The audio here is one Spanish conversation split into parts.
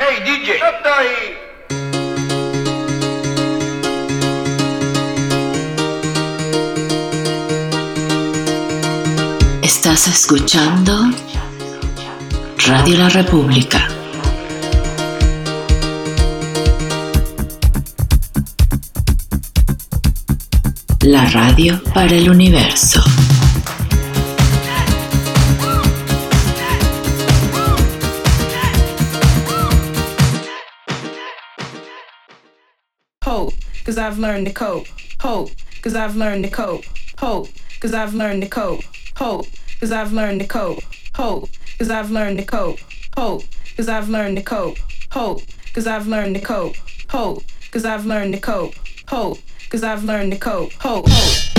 hey DJ, ahí. Estás escuchando Radio La República. La radio para el universo. Cause I've learned to cope. Hope, cause I've learned to cope. Hope, cause I've learned to cope. Hope, cause I've learned to cope. Hope, cause I've learned to cope. Hope, cause I've learned to cope. Hope, cause I've learned to cope. Hope, cause I've learned to cope. Hope, cause I've learned to cope. Hope,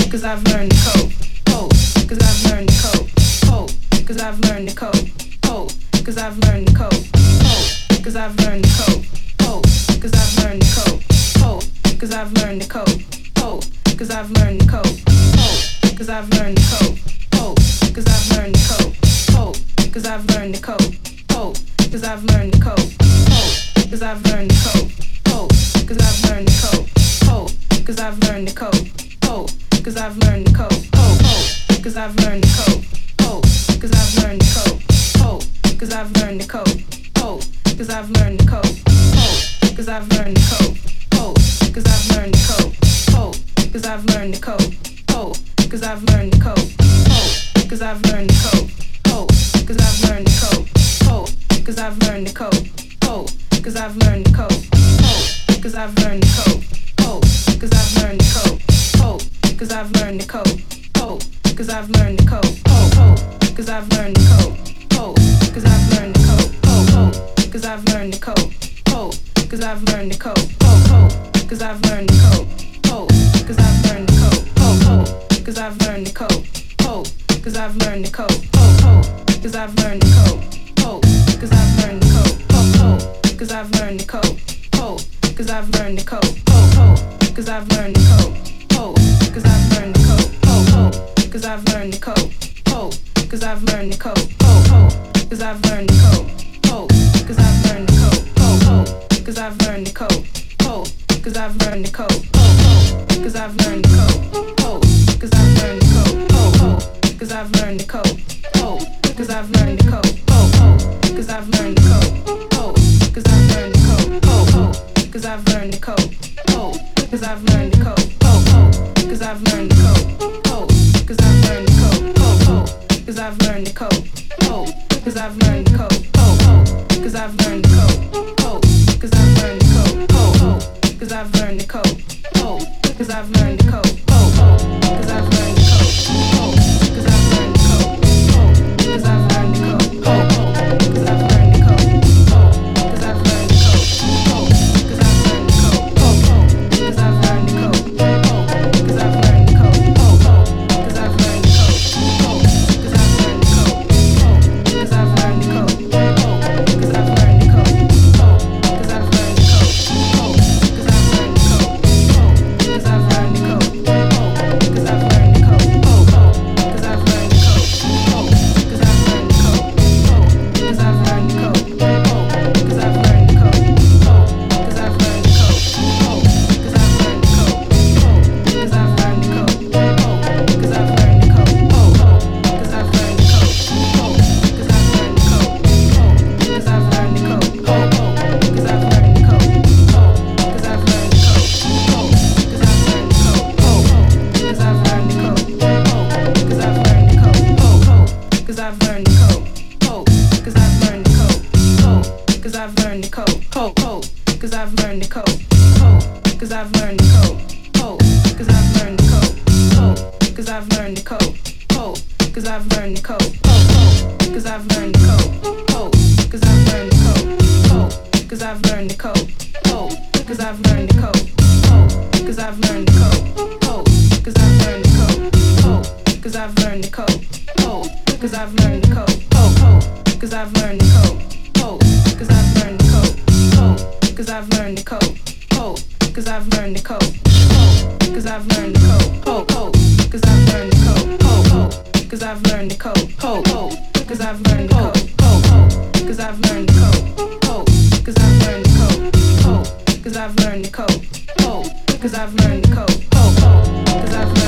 cause I've learned to cope. Hope, cause I've learned to cope. Hope, cause I've learned to cope. Hope, cause I've learned to cope. Hope, cause I've learned to cope. Hope, cause I've learned to cope. Hope, cause I've learned the code. Oh, cause I've learned the code. Oh, cause I've learned the code. Oh, cause I've learned the code. Oh, cause I've learned the code. Oh, cause I've learned the code. Oh, cause I've learned the code. Oh, cause I've learned the code. Oh, cause I've learned the code. Oh, cause I've learned the code. Oh, cause I've learned the code. Oh, cause I've learned the code. Oh, cause I've learned the code. Oh, cause I've learned the code. Oh, cause I've learned the code. Cause I've learned the code. Ho, I've learned I've learned I've learned I've learned I've learned I've learned I've learned I've learned I've learned I've learned I've learned I've learned cause I've learned to cope. Hope, hope, cause I've learned to cope. Hope, cause I've learned to cope. Hope, hope, cause I've learned to cope. Hope, cause I've learned to cope. Hope, hope, cause I've learned to cope. Hope, cause I've learned to cope. Hope, hope, cause I've learned to cope. Hope, cause I've learned to cope. Hope, hope, cause I've learned to cope. Hope, cause I've learned to cope. Hope, hope, cause I've learned to cope. Hope, cause I've learned to cope. Hope, hope, cause I've learned to cope. Hope, cause I've learned to cope cause I've learned the code. Cold, cause I've learned the code. Cold, cause I've learned the code. Cold, cause I've learned the code. Cold, cold, cause I've learned the code. Cold, cause I've learned the code. Cold, cold, cause I've learned the code. Cold, cause I've learned the code. Cold, cold, cause I've learned the code. Cold, cause I've learned the code. Cold, cold, cause I've learned the code. Cold, cause I've learned the code. Cold, cause I've learned the code. Cold cause I've learned code. Oh, I've learned code. Oh, cause I've learned code. Oh, I've learned the code. Oh, cause I've learned the code. Oh, oh, cause I've learned I've learned to cope. Cope, cause I've learned to cope. Cope, cause I've learned to cope. Cope, cause I've learned to cope. Cope, cause I've learned to cope. Cope, cope, cause I've learned to cope. Cope, cope, cause I've learned to cope. Cope, cope, cause I've learned to cope. Cope, cope, cause I've learned to cope. Cope, cause I've learned to cope. Cope, cause I've learned to cope. Cope, cause I've learned to cope. Cope, cause I've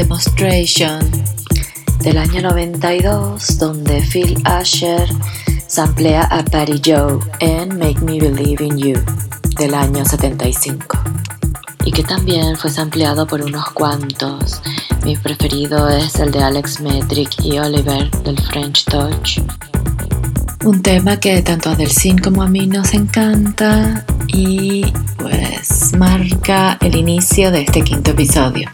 Demonstration del año 92 donde Phil Asher samplea a Patty Joe en Make Me Believe in You del año 75 y que también fue sampleado por unos cuantos. Mi preferido es el de Alex Metric y Oliver del French Touch. Un tema que tanto a Delcin como a mí nos encanta y pues marca el inicio de este quinto episodio.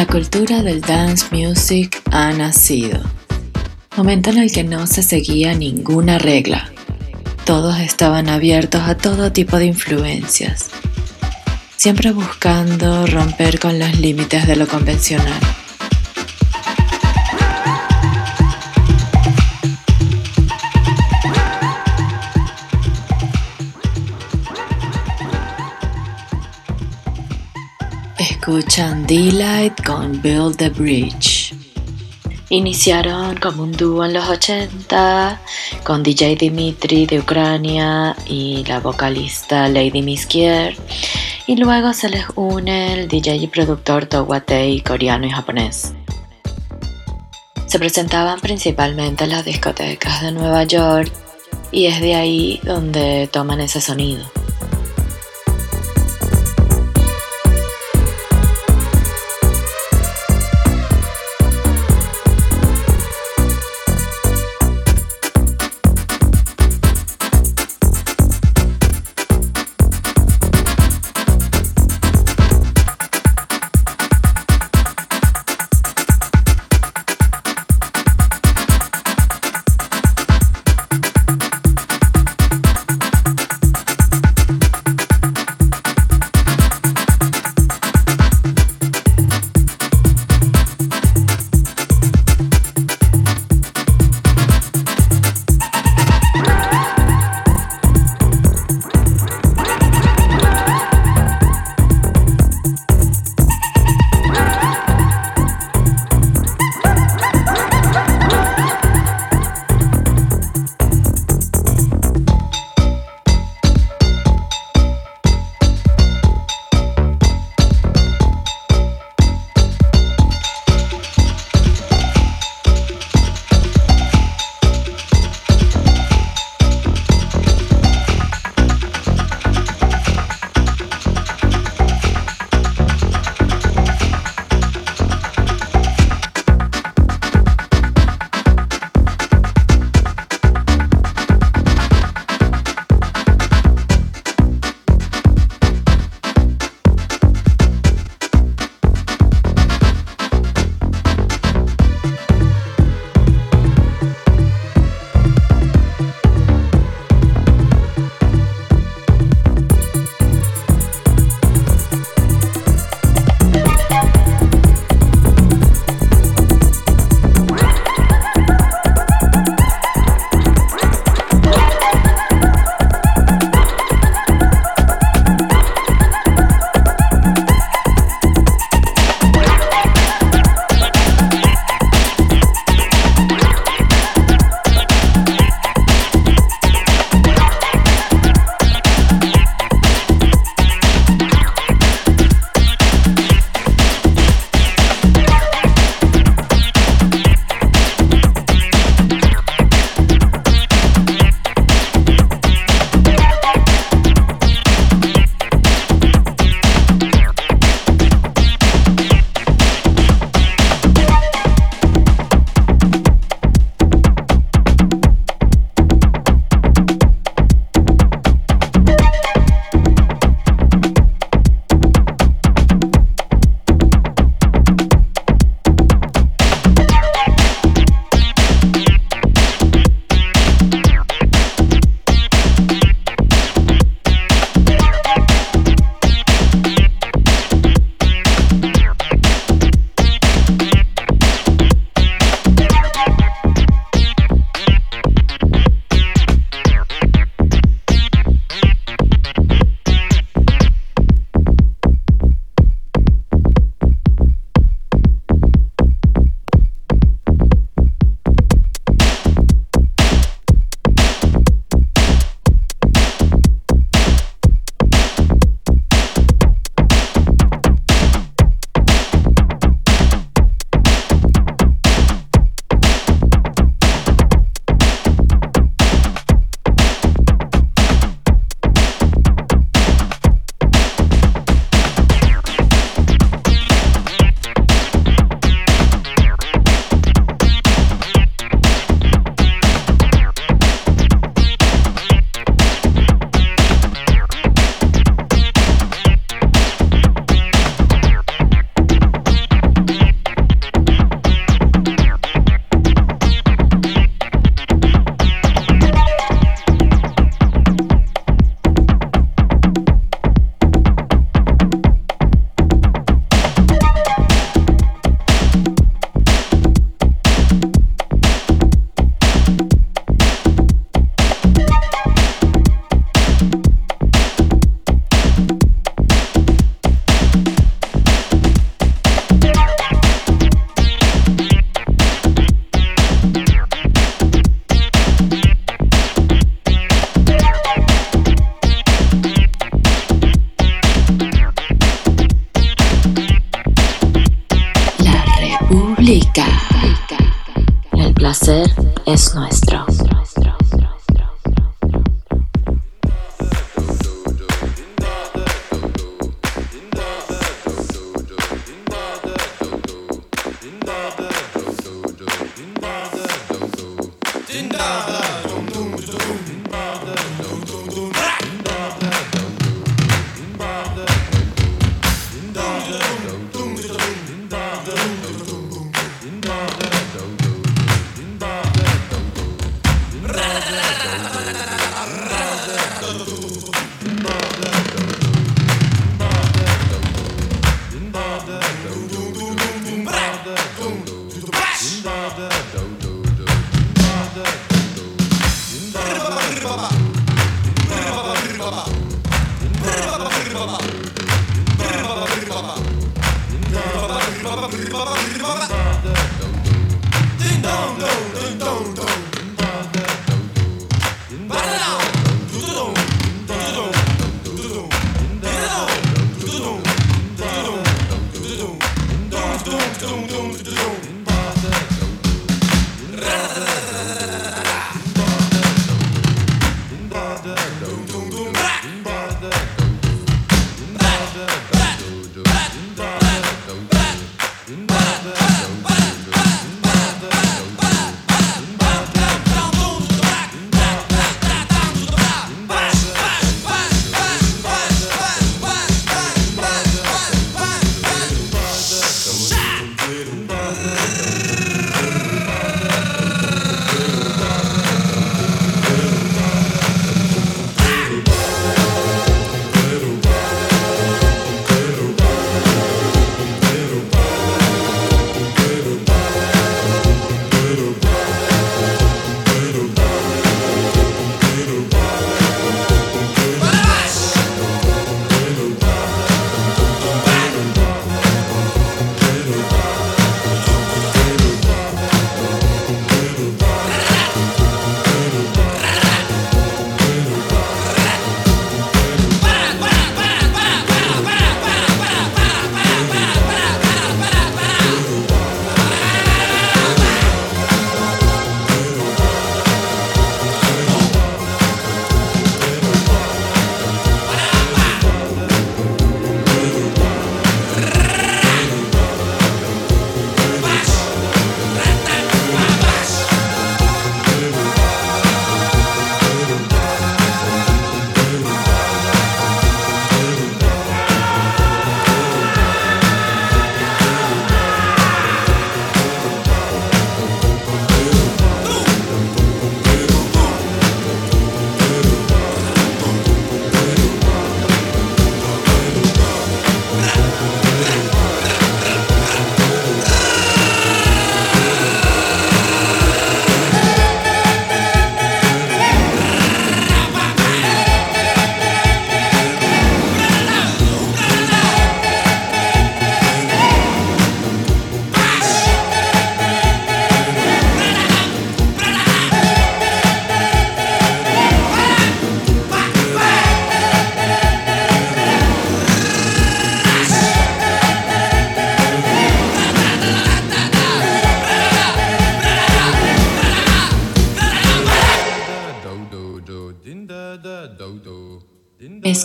La cultura del dance music ha nacido. Momento en el que no se seguía ninguna regla. Todos estaban abiertos a todo tipo de influencias, siempre buscando romper con los límites de lo convencional. Escuchan Delight con Build the Bridge. Iniciaron como un dúo en los 80 con DJ Dimitri de Ucrania y la vocalista Lady Miskier y luego se les une el DJ y productor Towatei coreano y japonés. Se presentaban principalmente en las discotecas de Nueva York y es de ahí donde toman ese sonido.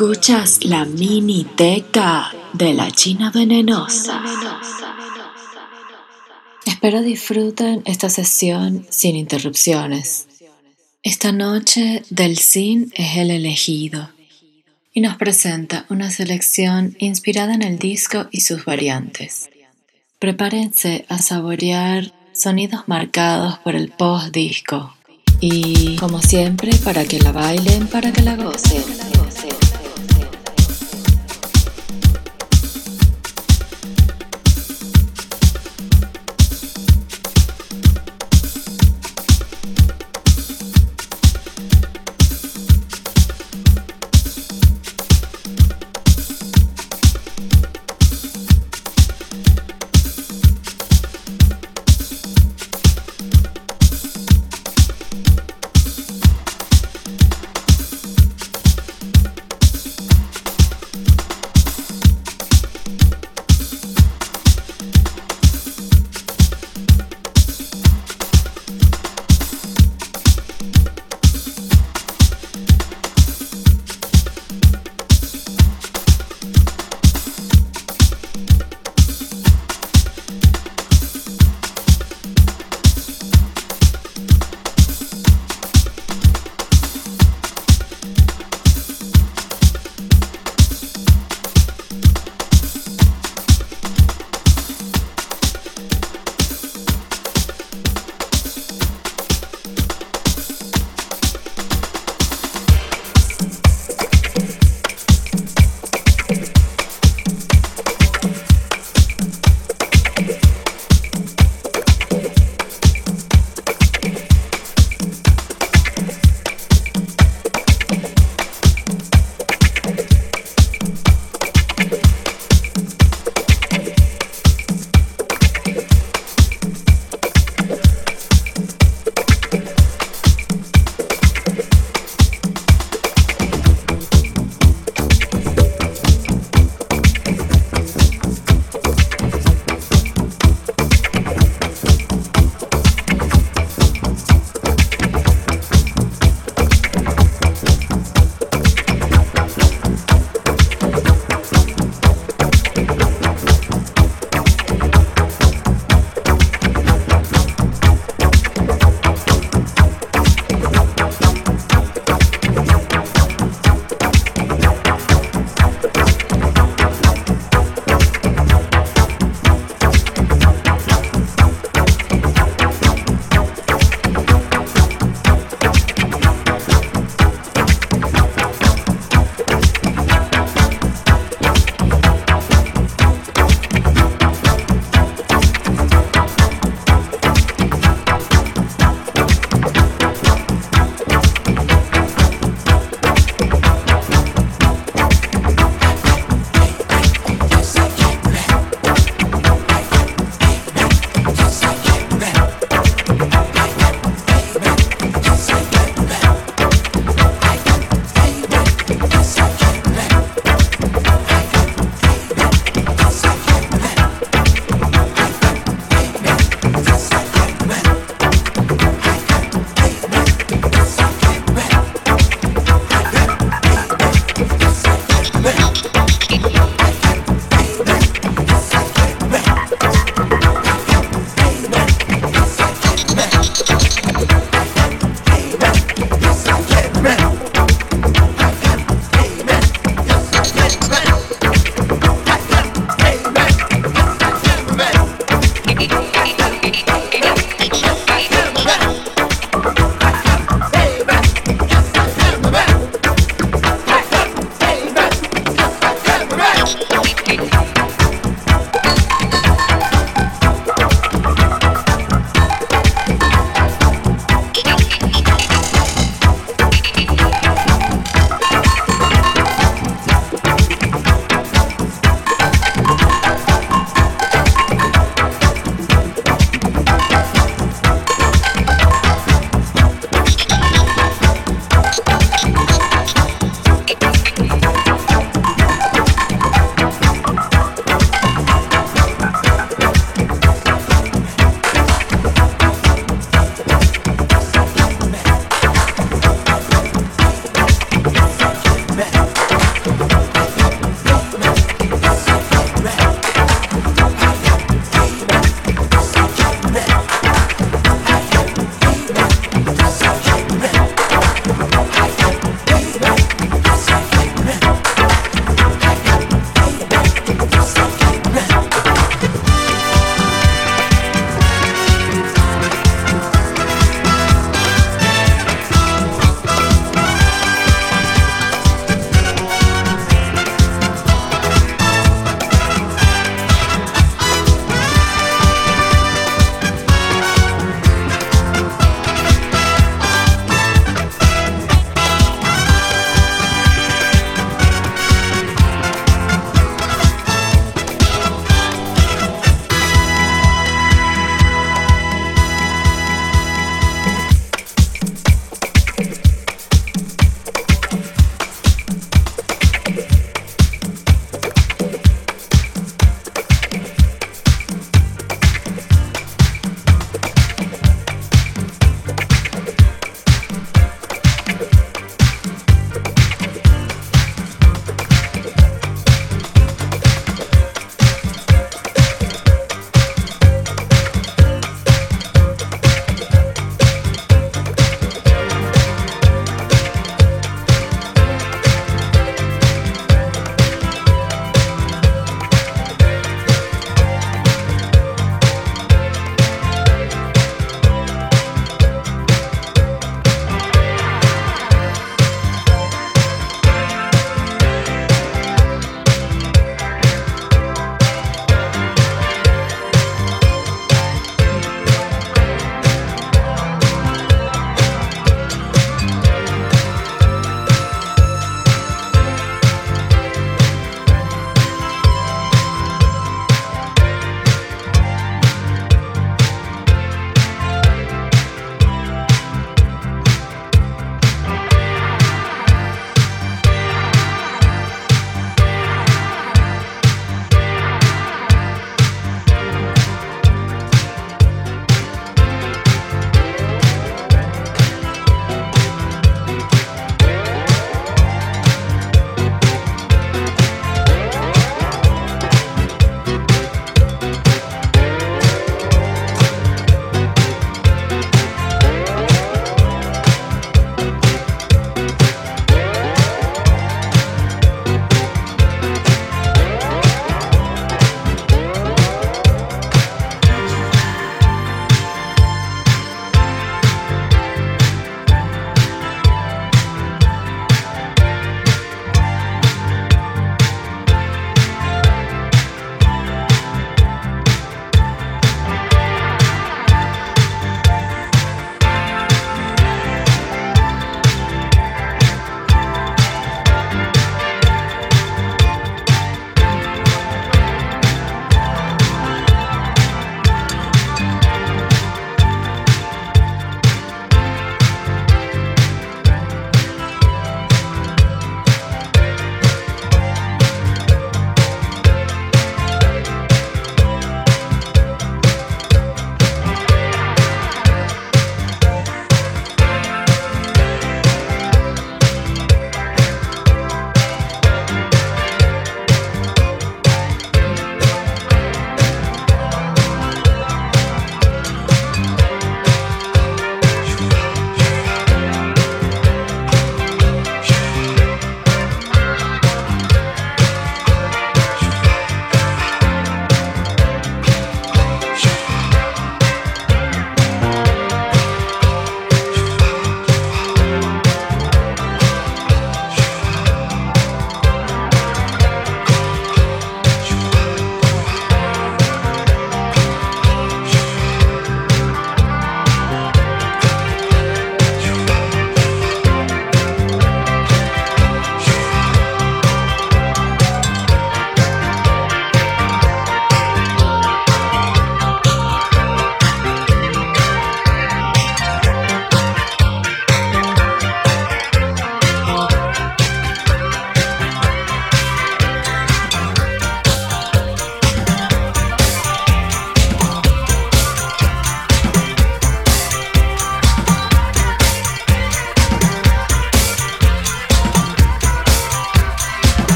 Escuchas la mini teca de la China venenosa. Espero disfruten esta sesión sin interrupciones. Esta noche del Sin es el elegido y nos presenta una selección inspirada en el disco y sus variantes. Prepárense a saborear sonidos marcados por el post-disco y, como siempre, para que la bailen, para que la gocen.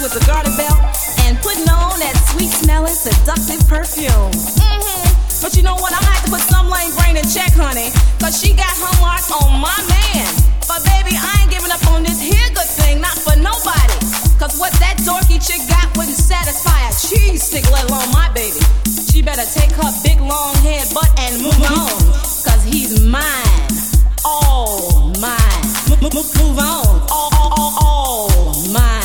With a garter belt and putting on that sweet smelling, seductive perfume. Mm-hmm. But you know what? I had to put some lame brain in check, honey. Cause she got her mark on my man. But baby, I ain't giving up on this here good thing, not for nobody. Cause what that dorky chick got wouldn't satisfy a cheese stick, let alone my baby. She better take her big long head butt and move on. Cause he's mine. All mine. Move on. All, all, all, all mine.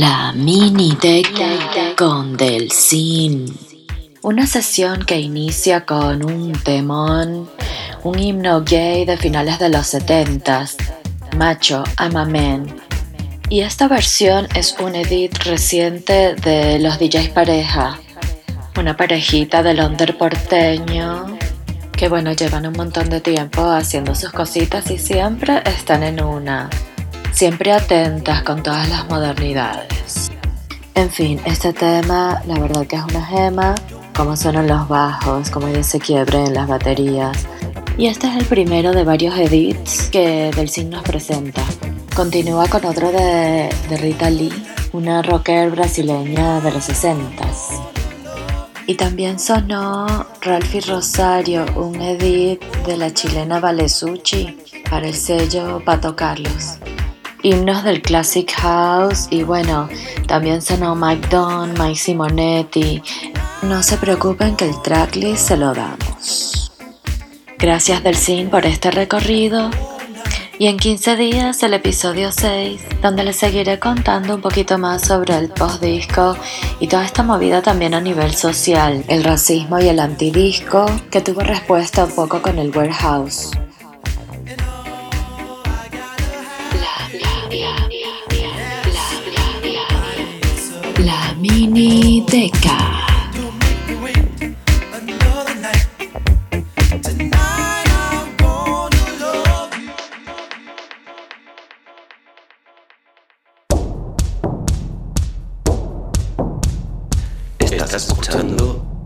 La mini deca con Delsin. Una sesión que inicia con un temón, un himno gay de finales de los 70 Macho, I'm a Man. Y esta versión es un edit reciente de los DJs Pareja, una parejita del under porteño que bueno, llevan un montón de tiempo haciendo sus cositas y siempre están en una siempre atentas con todas las modernidades. En fin, este tema la verdad que es una gema, como suenan los bajos, como ellos se quiebren las baterías. Y este es el primero de varios edits que Del nos presenta. Continúa con otro de, de Rita Lee, una rocker brasileña de los 60 y también sonó Ralphie Rosario, un edit de la chilena Valesucci para el sello Pato Carlos himnos del Classic House y bueno, también sonó Mike Don, Mike Simonetti. No se preocupen que el tracklist se lo damos. Gracias Delcin por este recorrido y en 15 días el episodio 6, donde les seguiré contando un poquito más sobre el post-disco y toda esta movida también a nivel social, el racismo y el antidisco, que tuvo respuesta un poco con el warehouse. Estás escuchando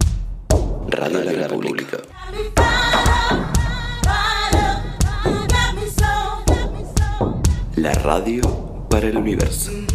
Radio de la República. La radio para el universo.